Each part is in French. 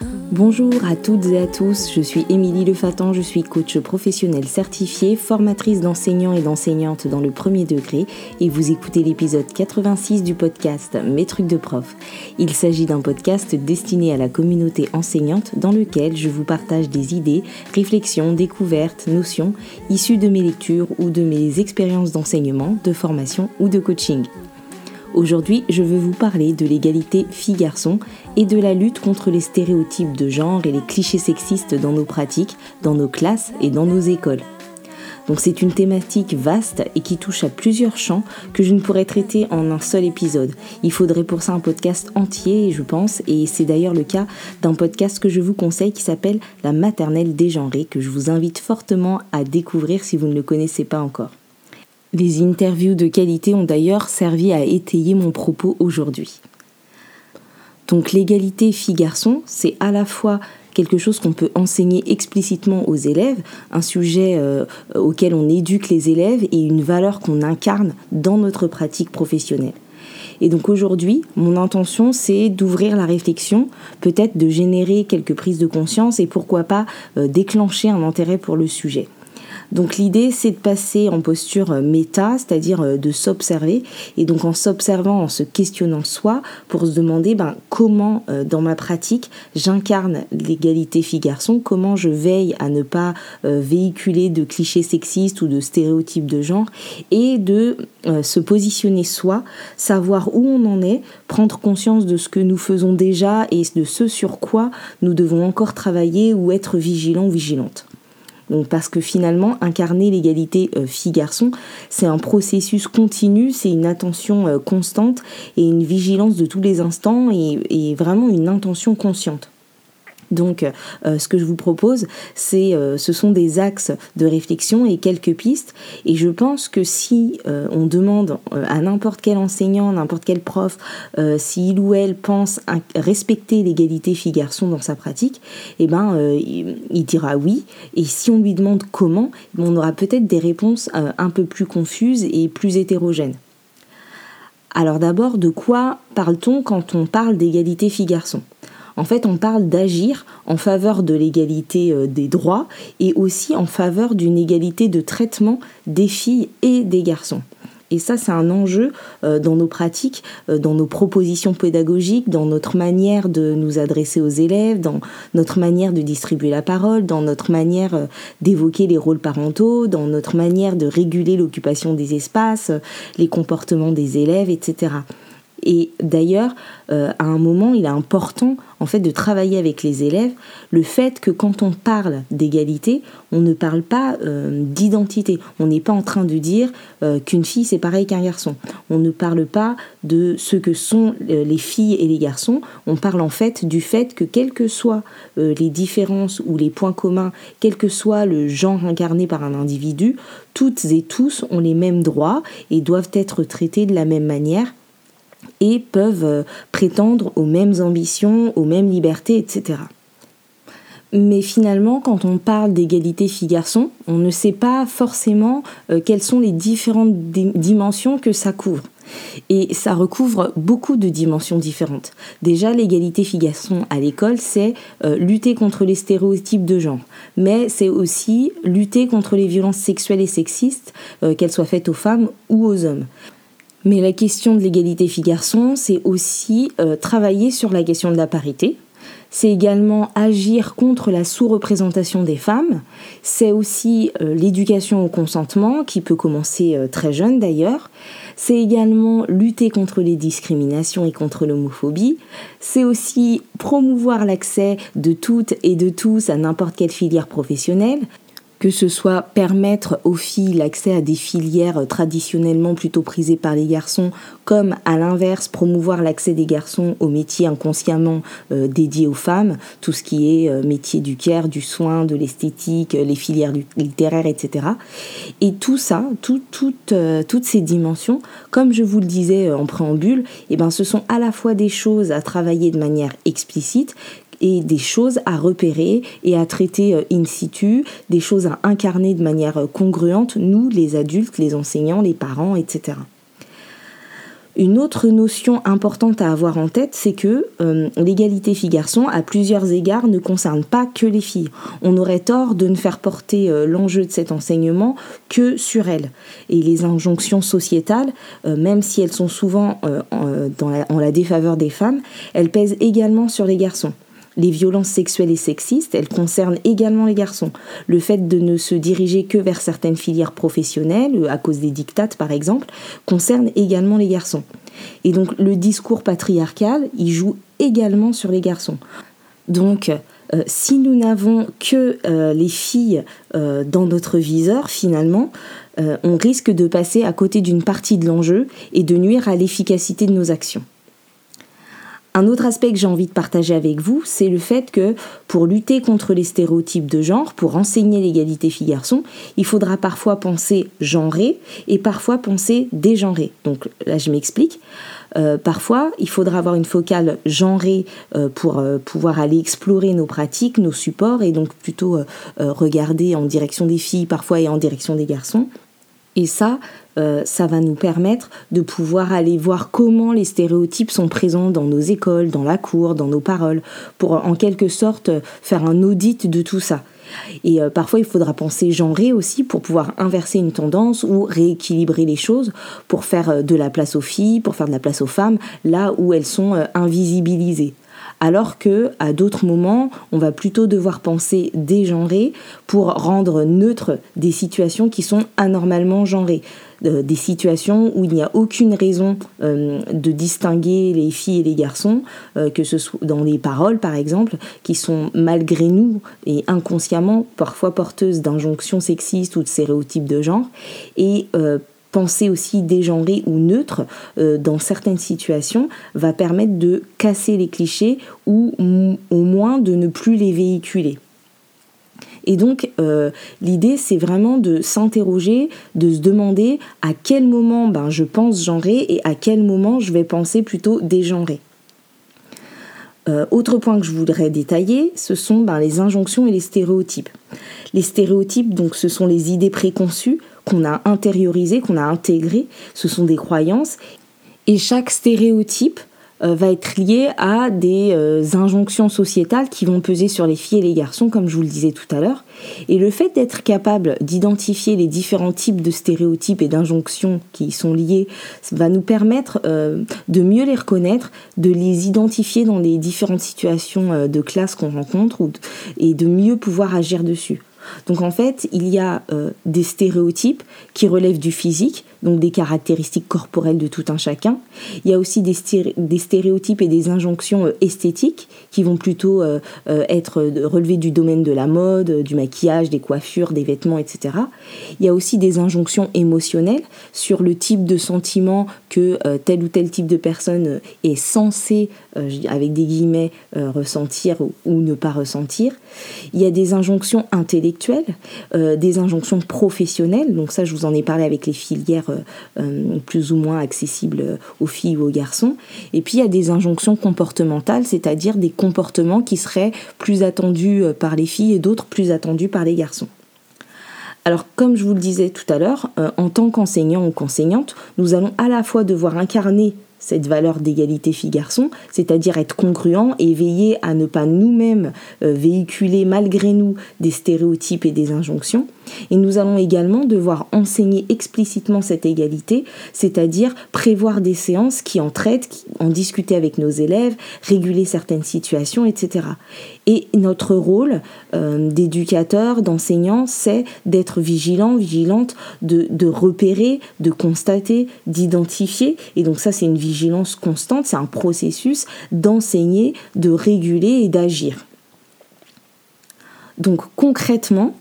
Bonjour à toutes et à tous, je suis Émilie Lefatan, je suis coach professionnel certifié, formatrice d'enseignants et d'enseignantes dans le premier degré et vous écoutez l'épisode 86 du podcast Mes trucs de prof. Il s'agit d'un podcast destiné à la communauté enseignante dans lequel je vous partage des idées, réflexions, découvertes, notions issues de mes lectures ou de mes expériences d'enseignement, de formation ou de coaching. Aujourd'hui, je veux vous parler de l'égalité filles-garçons et de la lutte contre les stéréotypes de genre et les clichés sexistes dans nos pratiques, dans nos classes et dans nos écoles. Donc c'est une thématique vaste et qui touche à plusieurs champs que je ne pourrais traiter en un seul épisode. Il faudrait pour ça un podcast entier, je pense, et c'est d'ailleurs le cas d'un podcast que je vous conseille qui s'appelle La maternelle dégenrée, que je vous invite fortement à découvrir si vous ne le connaissez pas encore. Les interviews de qualité ont d'ailleurs servi à étayer mon propos aujourd'hui. Donc l'égalité filles-garçons, c'est à la fois quelque chose qu'on peut enseigner explicitement aux élèves, un sujet euh, auquel on éduque les élèves et une valeur qu'on incarne dans notre pratique professionnelle. Et donc aujourd'hui, mon intention, c'est d'ouvrir la réflexion, peut-être de générer quelques prises de conscience et pourquoi pas euh, déclencher un intérêt pour le sujet. Donc l'idée, c'est de passer en posture euh, méta, c'est-à-dire euh, de s'observer, et donc en s'observant, en se questionnant soi, pour se demander ben, comment euh, dans ma pratique j'incarne l'égalité fille-garçon, comment je veille à ne pas véhiculer de clichés sexistes ou de stéréotypes de genre, et de se positionner soi, savoir où on en est, prendre conscience de ce que nous faisons déjà et de ce sur quoi nous devons encore travailler ou être vigilants ou vigilantes parce que finalement, incarner l'égalité euh, fille-garçon, c'est un processus continu, c'est une attention euh, constante et une vigilance de tous les instants et vraiment une intention consciente. Donc, euh, ce que je vous propose, c'est, euh, ce sont des axes de réflexion et quelques pistes. Et je pense que si euh, on demande à n'importe quel enseignant, n'importe quel prof, s'il ou elle pense respecter l'égalité fille-garçon dans sa pratique, eh ben, il, il, dira oui. Et si on lui demande comment, on aura peut-être des réponses un peu plus confuses et plus hétérogènes. Alors d'abord, de quoi parle-t-on quand on parle d'égalité fille-garçon en fait, on parle d'agir en faveur de l'égalité euh, des droits et aussi en faveur d'une égalité de traitement des filles et des garçons. Et ça, c'est un enjeu euh, dans nos pratiques, euh, dans nos propositions pédagogiques, dans notre manière de nous adresser aux élèves, dans notre manière de distribuer la parole, dans notre manière d'évoquer les rôles parentaux, dans notre manière de réguler l'occupation des espaces, les comportements des élèves, etc. Et d'ailleurs, euh, à un moment, il est important en fait de travailler avec les élèves le fait que quand on parle d'égalité, on ne parle pas euh, d'identité. On n'est pas en train de dire euh, qu'une fille c'est pareil qu'un garçon. On ne parle pas de ce que sont les filles et les garçons. On parle en fait du fait que quelles que soient les différences ou les points communs, quel que soit le genre incarné par un individu, toutes et tous ont les mêmes droits et doivent être traités de la même manière et peuvent euh, prétendre aux mêmes ambitions, aux mêmes libertés, etc. Mais finalement, quand on parle d'égalité filles-garçons, on ne sait pas forcément euh, quelles sont les différentes dimensions que ça couvre. Et ça recouvre beaucoup de dimensions différentes. Déjà, l'égalité filles-garçons à l'école, c'est euh, lutter contre les stéréotypes de genre. Mais c'est aussi lutter contre les violences sexuelles et sexistes, qu'elles soient faites aux femmes ou aux hommes. Mais la question de l'égalité filles-garçons, c'est aussi euh, travailler sur la question de la parité. C'est également agir contre la sous-représentation des femmes. C'est aussi euh, l'éducation au consentement, qui peut commencer euh, très jeune d'ailleurs. C'est également lutter contre les discriminations et contre l'homophobie. C'est aussi promouvoir l'accès de toutes et de tous à n'importe quelle filière professionnelle que ce soit permettre aux filles l'accès à des filières traditionnellement plutôt prisées par les garçons, comme à l'inverse promouvoir l'accès des garçons aux métiers inconsciemment euh, dédiés aux femmes, tout ce qui est euh, métier du care, du soin, de l'esthétique, les filières littéraires, etc. Et tout ça, euh, toutes ces dimensions, comme je vous le disais en préambule, eh ben, ce sont à la fois des choses à travailler de manière explicite, et des choses à repérer et à traiter euh, in situ, des choses à incarner de manière euh, congruente, nous, les adultes, les enseignants, les parents, etc. Une autre notion importante à avoir en tête, c'est que euh, l'égalité filles-garçons, à plusieurs égards, ne concerne pas que les filles. On aurait tort de ne faire porter l'enjeu de cet enseignement que sur elles. Et les injonctions sociétales, même si elles sont souvent en la défaveur des femmes, elles pèsent également sur les garçons. Les violences sexuelles et sexistes, elles concernent également les garçons. Le fait de ne se diriger que vers certaines filières professionnelles, euh, à cause des dictates par exemple, concerne également les garçons. Et donc le discours patriarcal, il joue également sur les garçons. Donc euh, si nous n'avons que euh, les filles dans notre viseur, finalement, on risque de passer à côté d'une partie de l'enjeu et de nuire à l'efficacité de nos actions. Un autre aspect que j'ai envie de partager avec vous, c'est le fait que pour lutter contre les stéréotypes de genre, pour enseigner l'égalité filles-garçons, il faudra parfois penser genré et parfois penser dégenré. Donc là, je m'explique. Euh, parfois, il faudra avoir une focale genrée euh, pour euh, pouvoir aller explorer nos pratiques, nos supports, et donc plutôt regarder en direction des filles parfois et en direction des garçons. Et ça, euh, ça va nous permettre de pouvoir aller voir comment les stéréotypes sont présents dans nos écoles, dans la cour, dans nos paroles, pour en quelque sorte faire un audit de tout ça. Et euh, parfois, il faudra penser genré aussi pour pouvoir inverser une tendance ou rééquilibrer les choses, pour faire euh, de la place aux filles, pour faire de la place aux femmes, là où elles sont invisibilisées alors que à d'autres moments, on va plutôt devoir penser dégenré pour rendre neutre des situations qui sont anormalement genrées. Euh, des situations où il n'y a aucune raison euh, de distinguer les filles et les garçons, euh, que ce soit dans les paroles par exemple, qui sont malgré nous et inconsciemment parfois porteuses d'injonctions sexistes ou de stéréotypes de genre, et penser aussi dégenré ou neutre euh, dans certaines situations va permettre de casser les clichés ou au moins de ne plus les véhiculer. Et donc, euh, l'idée, c'est vraiment de s'interroger, de se demander à quel moment ben, je pense genré et à quel moment je vais penser plutôt dégenré. Euh, autre point que je voudrais détailler, ce sont ben, les injonctions et les stéréotypes. Les stéréotypes, donc, ce sont les idées préconçues qu'on a intériorisées, qu'on a intégrées. Ce sont des croyances. Et chaque stéréotype euh, va être lié à des euh, injonctions sociétales qui vont peser sur les filles et les garçons, comme je vous le disais tout à l'heure. Et le fait d'être capable d'identifier les différents types de stéréotypes et d'injonctions qui y sont liés va nous permettre euh, de mieux les reconnaître, de les identifier dans les différentes situations de classe qu'on rencontre et de mieux pouvoir agir dessus. Donc en fait, il y a des stéréotypes qui relèvent du physique, donc des caractéristiques corporelles de tout un chacun. Il y a aussi des, stéréotypes et des injonctions euh, esthétiques qui vont plutôt euh, euh, être relevées du domaine de la mode, du maquillage, des coiffures, des vêtements, etc. Il y a aussi des injonctions émotionnelles sur le type de sentiment que tel ou tel type de personne est censé, avec des guillemets, ressentir ou, ne pas ressentir. Il y a des injonctions intellectuelles, des injonctions professionnelles, donc ça je vous en ai parlé avec les filières euh, euh, plus ou moins accessibles aux filles ou aux garçons. Et puis il y a des injonctions comportementales, c'est-à-dire des comportements qui seraient plus attendus euh, par les filles et d'autres plus attendus par les garçons. Alors, comme je vous le disais tout à l'heure, en tant qu'enseignant ou qu'enseignante, nous allons à la fois devoir incarner cette valeur d'égalité fille-garçon, c'est-à-dire être congruent et veiller à ne pas nous-mêmes véhiculer malgré nous des stéréotypes et des injonctions, et nous allons également devoir enseigner explicitement cette égalité, c'est-à-dire prévoir des séances qui en traitent, en discuter avec nos élèves, réguler certaines situations, etc. Et notre rôle euh, d'éducateur, d'enseignant, c'est d'être vigilant, vigilante, de repérer, de constater, d'identifier. Et donc ça, c'est une vigilance constante, c'est un processus d'enseigner, de réguler et d'agir. Donc concrètement,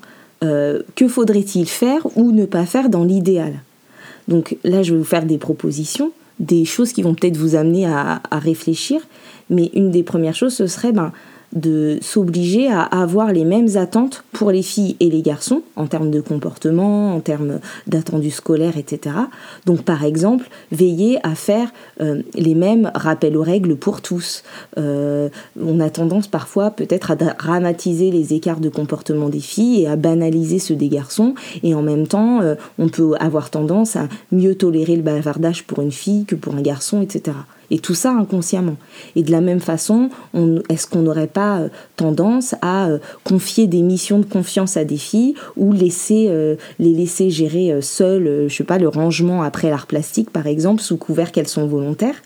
euh, que faudrait-il faire ou ne pas faire dans l'idéal Donc là, je vais vous faire des propositions, des choses qui vont peut-être vous amener à, réfléchir, mais une des premières choses, ce serait ben, de s'obliger à avoir les mêmes attentes pour les filles et les garçons en termes de comportement, en termes d'attendus scolaires, etc. Donc par exemple, veiller à faire euh, les mêmes rappels aux règles pour tous. Euh, on a tendance parfois peut-être à dramatiser les écarts de comportement des filles et à banaliser ceux des garçons et en même temps euh, on peut avoir tendance à mieux tolérer le bavardage pour une fille que pour un garçon, etc. Et tout ça inconsciemment. Et de la même façon, est-ce qu'on n'aurait pas euh, tendance à euh, confier des missions de confiance à des filles ou laisser, euh, les laisser gérer seules, je sais pas, le rangement après l'art plastique par exemple, sous couvert qu'elles sont volontaires?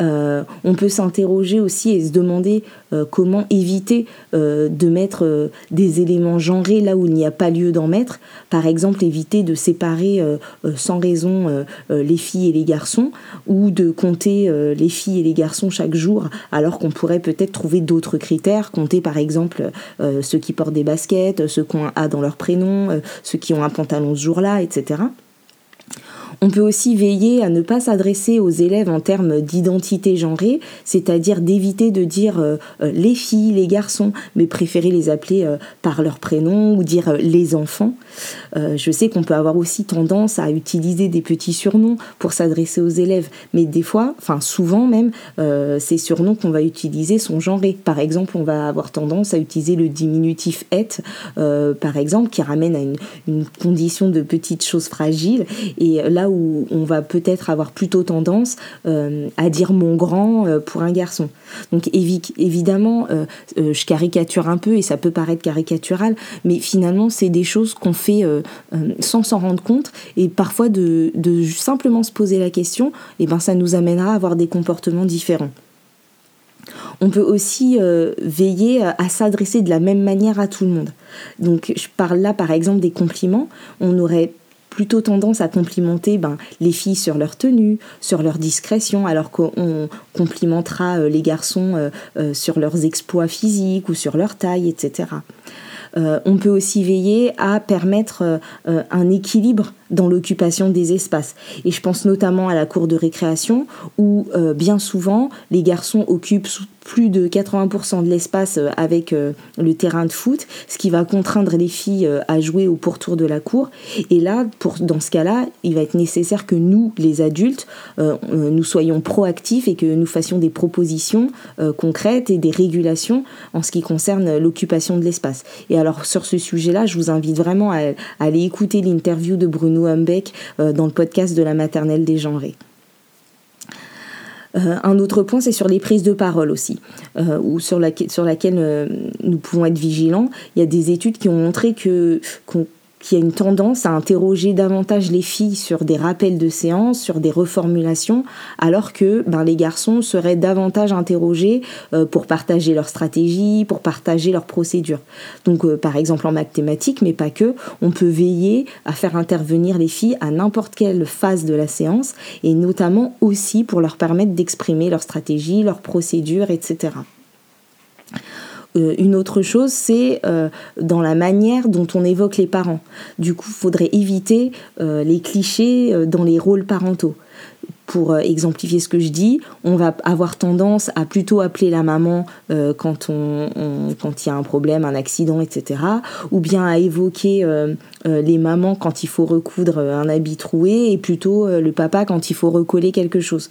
Euh, on peut s'interroger aussi et se demander euh, comment éviter euh, de mettre des éléments genrés là où il n'y a pas lieu d'en mettre. Par exemple, éviter de séparer sans raison les filles et les garçons ou de compter les filles et les garçons chaque jour alors qu'on pourrait peut-être trouver d'autres critères. Compter par exemple ceux qui portent des baskets, ceux qui ont un A dans leur prénom, ceux qui ont un pantalon ce jour-là, etc. On peut aussi veiller à ne pas s'adresser aux élèves en termes d'identité genrée, c'est-à-dire d'éviter de dire euh, euh, les filles, les garçons, mais préférer les appeler euh, par leur prénom ou dire les enfants. je sais qu'on peut avoir aussi tendance à utiliser des petits surnoms pour s'adresser aux élèves, mais des fois, enfin souvent même, ces surnoms qu'on va utiliser sont genrés. Par exemple, on va avoir tendance à utiliser le diminutif et, par exemple, qui ramène à une, condition de petites choses fragiles. Et là où on va peut-être avoir plutôt tendance euh, à dire mon grand euh, pour un garçon. Donc évidemment, euh, je caricature un peu et ça peut paraître caricatural, mais finalement c'est des choses qu'on fait sans s'en rendre compte et parfois de, simplement se poser la question, et eh ben ça nous amènera à avoir des comportements différents. On peut aussi veiller à s'adresser de la même manière à tout le monde. Donc je parle là par exemple des compliments. On aurait plutôt tendance à complimenter ben, les filles sur leur tenue, sur leur discrétion, alors qu'on complimentera euh, les garçons euh, euh, sur leurs exploits physiques ou sur leur taille, etc. on peut aussi veiller à permettre un équilibre dans l'occupation des espaces. Et je pense notamment à la cour de récréation où euh, bien souvent les garçons occupent plus de 80% de l'espace euh, avec euh, le terrain de foot, ce qui va contraindre les filles à jouer au pourtour de la cour. Et là, pour, dans ce cas-là, il va être nécessaire que nous, les adultes, nous soyons proactifs et que nous fassions des propositions concrètes et des régulations en ce qui concerne l'occupation de l'espace. Et alors sur ce sujet-là, je vous invite vraiment à aller écouter l'interview de Bruno Euh, dans le podcast de la maternelle dégenrée. Euh, un autre point, c'est sur les prises de parole aussi, euh, sur laquelle nous pouvons être vigilants. Il y a des études qui ont montré que qui a une tendance à interroger davantage les filles sur des rappels de séance, sur des reformulations, alors que ben, les garçons seraient davantage interrogés euh, pour partager leur stratégie, pour partager leurs procédures. Donc euh, par exemple en mathématiques, mais pas que, on peut veiller à faire intervenir les filles à n'importe quelle phase de la séance, et notamment aussi pour leur permettre d'exprimer leur stratégie, leurs procédures, etc. Euh, une autre chose, c'est euh, dans la manière dont on évoque les parents. Du coup, il faudrait éviter euh, les clichés dans les rôles parentaux pour euh, exemplifier ce que je dis, on va avoir tendance à plutôt appeler la maman euh, quand on, il y a un problème, un accident, etc. Ou bien à évoquer euh, les mamans quand il faut recoudre un habit troué et plutôt le papa quand il faut recoller quelque chose.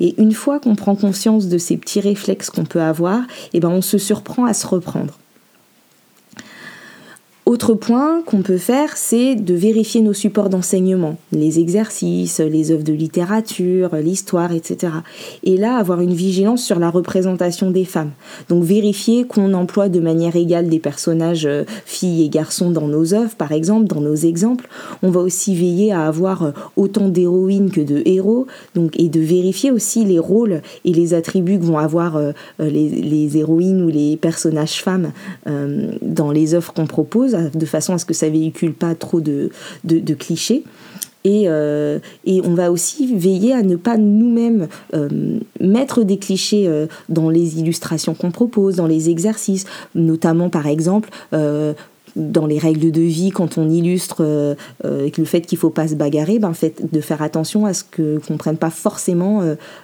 Et une fois qu'on prend conscience de ces petits réflexes qu'on peut avoir, et eh ben on se surprend à se reprendre. Autre point qu'on peut faire, c'est de vérifier nos supports d'enseignement, les exercices, les œuvres de littérature, l'histoire, etc. Et là, avoir une vigilance sur la représentation des femmes. Donc vérifier qu'on emploie de manière égale des personnages euh, filles et garçons dans nos œuvres, par exemple, dans nos exemples. On va aussi veiller à avoir euh, autant d'héroïnes que de héros, donc et de vérifier aussi les rôles et les attributs que vont avoir euh, les, héroïnes ou les personnages femmes dans les œuvres qu'on propose de façon à ce que ça véhicule pas trop de, clichés. Et, euh, et, on va aussi veiller à ne pas nous-mêmes euh, mettre des clichés euh, dans les illustrations qu'on propose, dans les exercices, notamment par exemple dans les règles de vie, quand on illustre euh, avec le fait qu'il ne faut pas se bagarrer, ben, de faire attention à ce qu'on ne prenne pas forcément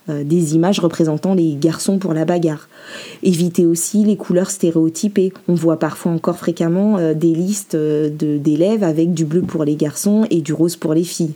des images représentant les garçons pour la bagarre. Éviter aussi les couleurs stéréotypées. On voit parfois encore fréquemment des listes d'élèves avec du bleu pour les garçons et du rose pour les filles.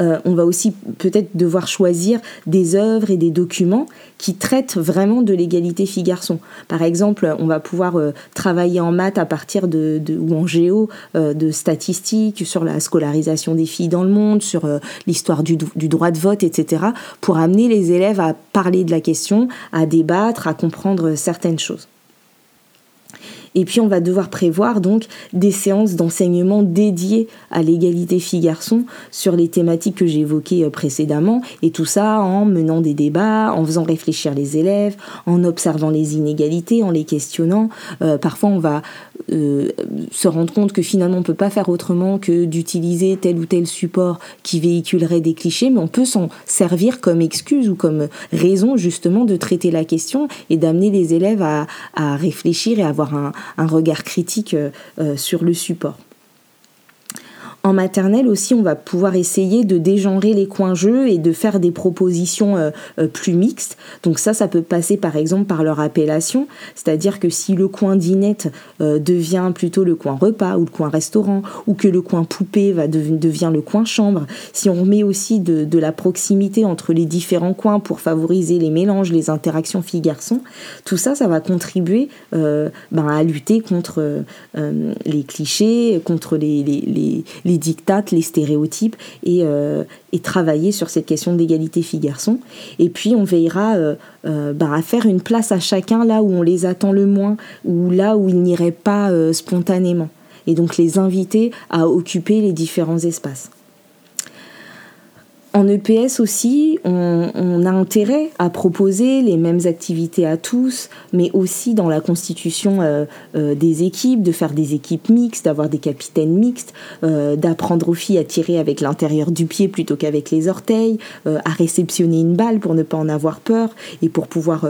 Euh, on va aussi peut-être devoir choisir des œuvres et des documents qui traitent vraiment de l'égalité filles-garçons. Par exemple, on va pouvoir euh, travailler en maths à partir de, ou en géo euh, de statistiques sur la scolarisation des filles dans le monde, sur l'histoire du, du, droit de vote, etc., pour amener les élèves à parler de la question, à débattre, à comprendre certaines choses. Et puis on va devoir prévoir donc des séances d'enseignement dédiées à l'égalité filles-garçons sur les thématiques que j'ai évoquées euh, précédemment. Et tout ça en menant des débats, en faisant réfléchir les élèves, en observant les inégalités, en les questionnant. Euh, parfois on va euh, se rendre compte que finalement on peut pas faire autrement que d'utiliser tel ou tel support qui véhiculerait des clichés, mais on peut s'en servir comme excuse ou comme raison justement de traiter la question et d'amener les élèves à, à réfléchir et à avoir un, un regard critique euh, euh, sur le support. En maternelle aussi, on va pouvoir essayer de dégenrer les coins jeux et de faire des propositions euh, euh, plus mixtes. Donc ça, ça peut passer par exemple par leur appellation, c'est-à-dire que si le coin dinette euh, devient plutôt le coin repas ou le coin restaurant, ou que le coin poupée va devient le coin chambre, si on remet aussi de, la proximité entre les différents coins pour favoriser les mélanges, les interactions filles-garçons, tout ça, ça va contribuer ben, à lutter contre les clichés, contre les, dictates, les stéréotypes euh, et, travailler sur cette question d'égalité filles-garçons. Et puis on veillera euh, euh, bah, à faire une place à chacun là où on les attend le moins ou là où ils n'iraient pas spontanément. Et donc les inviter à occuper les différents espaces. En EPS aussi, on, a intérêt à proposer les mêmes activités à tous, mais aussi dans la constitution euh, euh, des équipes, de faire des équipes mixtes, d'avoir des capitaines mixtes, euh, d'apprendre aux filles à tirer avec l'intérieur du pied plutôt qu'avec les orteils, à réceptionner une balle pour ne pas en avoir peur et pour pouvoir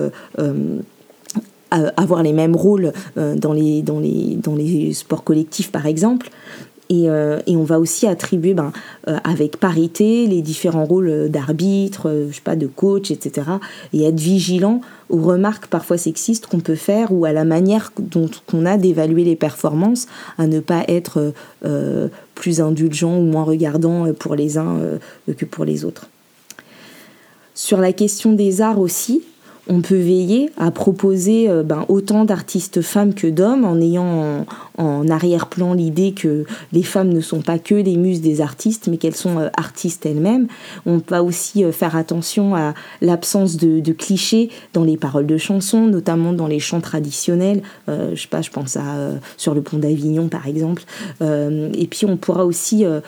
avoir les mêmes rôles dans, les, sports collectifs par exemple. Euh, et, on va aussi attribuer ben, euh, avec parité les différents rôles d'arbitre, euh, je sais pas, de coach, etc. Et être vigilant aux remarques parfois sexistes qu'on peut faire ou à la manière dont on a d'évaluer les performances, à ne pas être plus indulgent ou moins regardant pour les uns que pour les autres. Sur la question des arts aussi, on peut veiller à proposer euh, ben, autant d'artistes femmes que d'hommes en ayant en, arrière-plan l'idée que les femmes ne sont pas que les muses des artistes, mais qu'elles sont euh, artistes elles-mêmes. On va aussi euh, faire attention à l'absence de, clichés dans les paroles de chansons, notamment dans les chants traditionnels. je sais pas, je pense à Sur le pont d'Avignon par exemple. et puis on pourra aussi euh,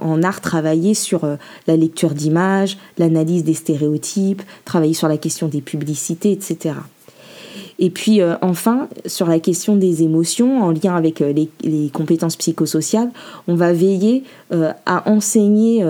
en art travailler sur euh, la lecture d'images, l'analyse des stéréotypes, travailler sur la question des publicités, etc. Et puis euh, enfin, sur la question des émotions, en lien avec les, compétences psychosociales, on va veiller à enseigner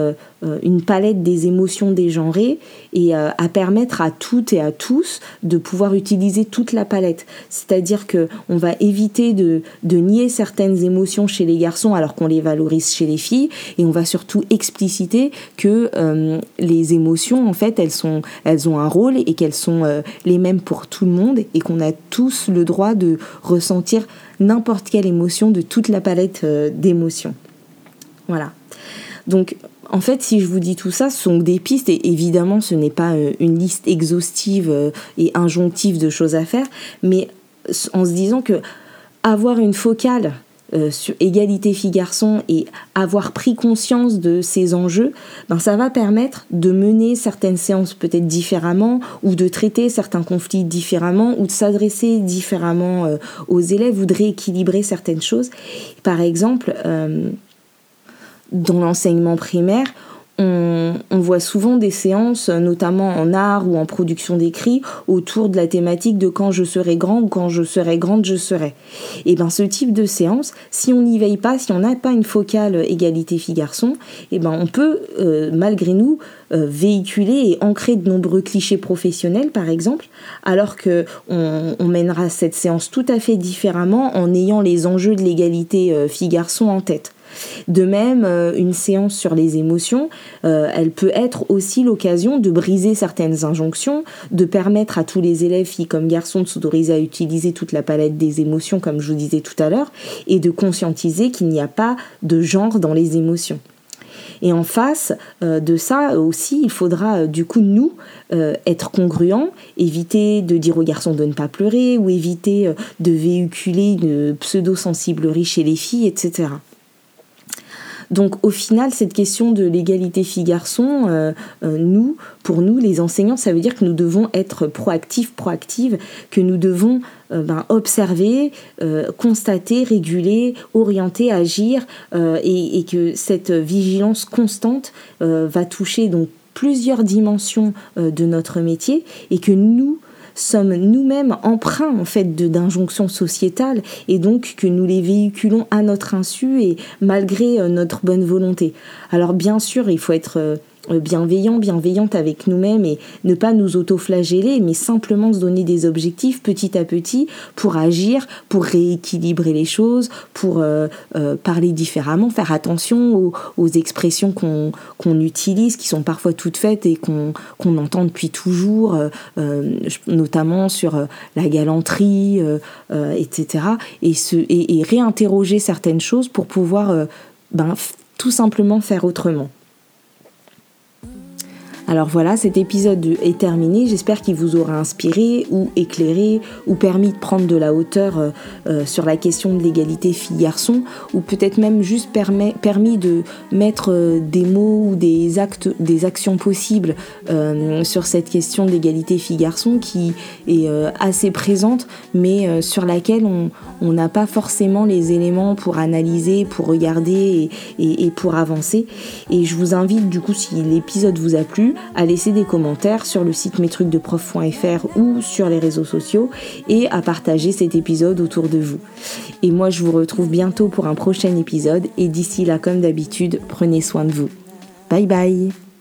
une palette des émotions dégenrées et à permettre à toutes et à tous de pouvoir utiliser toute la palette. C'est-à-dire que on va éviter de, nier certaines émotions chez les garçons alors qu'on les valorise chez les filles et on va surtout expliciter que euh, les émotions en fait elles sont elles ont un rôle et qu'elles sont euh, les mêmes pour tout le monde et qu'on a tous le droit de ressentir n'importe quelle émotion de toute la palette euh, d'émotions. Voilà. Donc en fait, si je vous dis tout ça, ce sont des pistes et évidemment, ce n'est pas euh, une liste exhaustive euh, et injonctive de choses à faire, mais en se disant que avoir une focale euh, sur égalité filles-garçons et avoir pris conscience de ces enjeux, ben ça va permettre de mener certaines séances peut-être différemment ou de traiter certains conflits différemment ou de s'adresser différemment aux élèves ou de rééquilibrer certaines choses. Par exemple, dans l'enseignement primaire, on, voit souvent des séances, notamment en art ou en production d'écrits, autour de la thématique de quand je serai grand ou quand je serai grande, je serai. Et ben ce type de séance, si on n'y veille pas, si on n'a pas une focale égalité filles-garçons, et ben on peut euh, malgré nous euh, véhiculer et ancrer de nombreux clichés professionnels, par exemple, alors que on, mènera cette séance tout à fait différemment en ayant les enjeux de l'égalité euh, filles-garçons en tête. De même, euh, une séance sur les émotions, euh, elle peut être aussi l'occasion de briser certaines injonctions, de permettre à tous les élèves, filles comme garçons, de s'autoriser à utiliser toute la palette des émotions, comme je vous disais tout à l'heure, et de conscientiser qu'il n'y a pas de genre dans les émotions. Et en face euh, de ça aussi, il faudra du coup nous être congruents, éviter de dire aux garçons de ne pas pleurer ou éviter de véhiculer une pseudo-sensiblerie chez les filles, etc. Donc au final, cette question de l'égalité filles-garçons, euh, euh, nous, pour nous, les enseignants, ça veut dire que nous devons être proactifs, proactives, que nous devons euh, ben, observer, constater, réguler, orienter, agir, et, et, que cette vigilance constante va toucher donc plusieurs dimensions de notre métier, et que nous, sommes nous-mêmes empreints en fait d'injonctions sociétales et donc que nous les véhiculons à notre insu et malgré euh, notre bonne volonté. Alors bien sûr, il faut être euh, bienveillant, bienveillante avec nous-mêmes et ne pas nous auto-flageller, mais simplement se donner des objectifs petit à petit pour agir, pour rééquilibrer les choses, pour euh, euh, parler différemment, faire attention aux, expressions qu'on utilise, qui sont parfois toutes faites et qu'on entend depuis toujours, notamment sur la galanterie, etc. Et, se, et, réinterroger certaines choses pour pouvoir ben, tout simplement faire autrement. Alors voilà, cet épisode est terminé. J'espère qu'il vous aura inspiré ou éclairé ou permis de prendre de la hauteur euh, euh, sur la question de l'égalité filles-garçons ou peut-être même juste permis de mettre euh, des mots ou des actes, des actions possibles sur cette question de l'égalité filles-garçons qui est assez présente mais sur laquelle on n'a pas forcément les éléments pour analyser, pour regarder et pour avancer. Et je vous invite du coup si l'épisode vous a plu à laisser des commentaires sur le site mestrucsdeprof.fr ou sur les réseaux sociaux et à partager cet épisode autour de vous. Et moi, je vous retrouve bientôt pour un prochain épisode et d'ici là, comme d'habitude, prenez soin de vous. Bye bye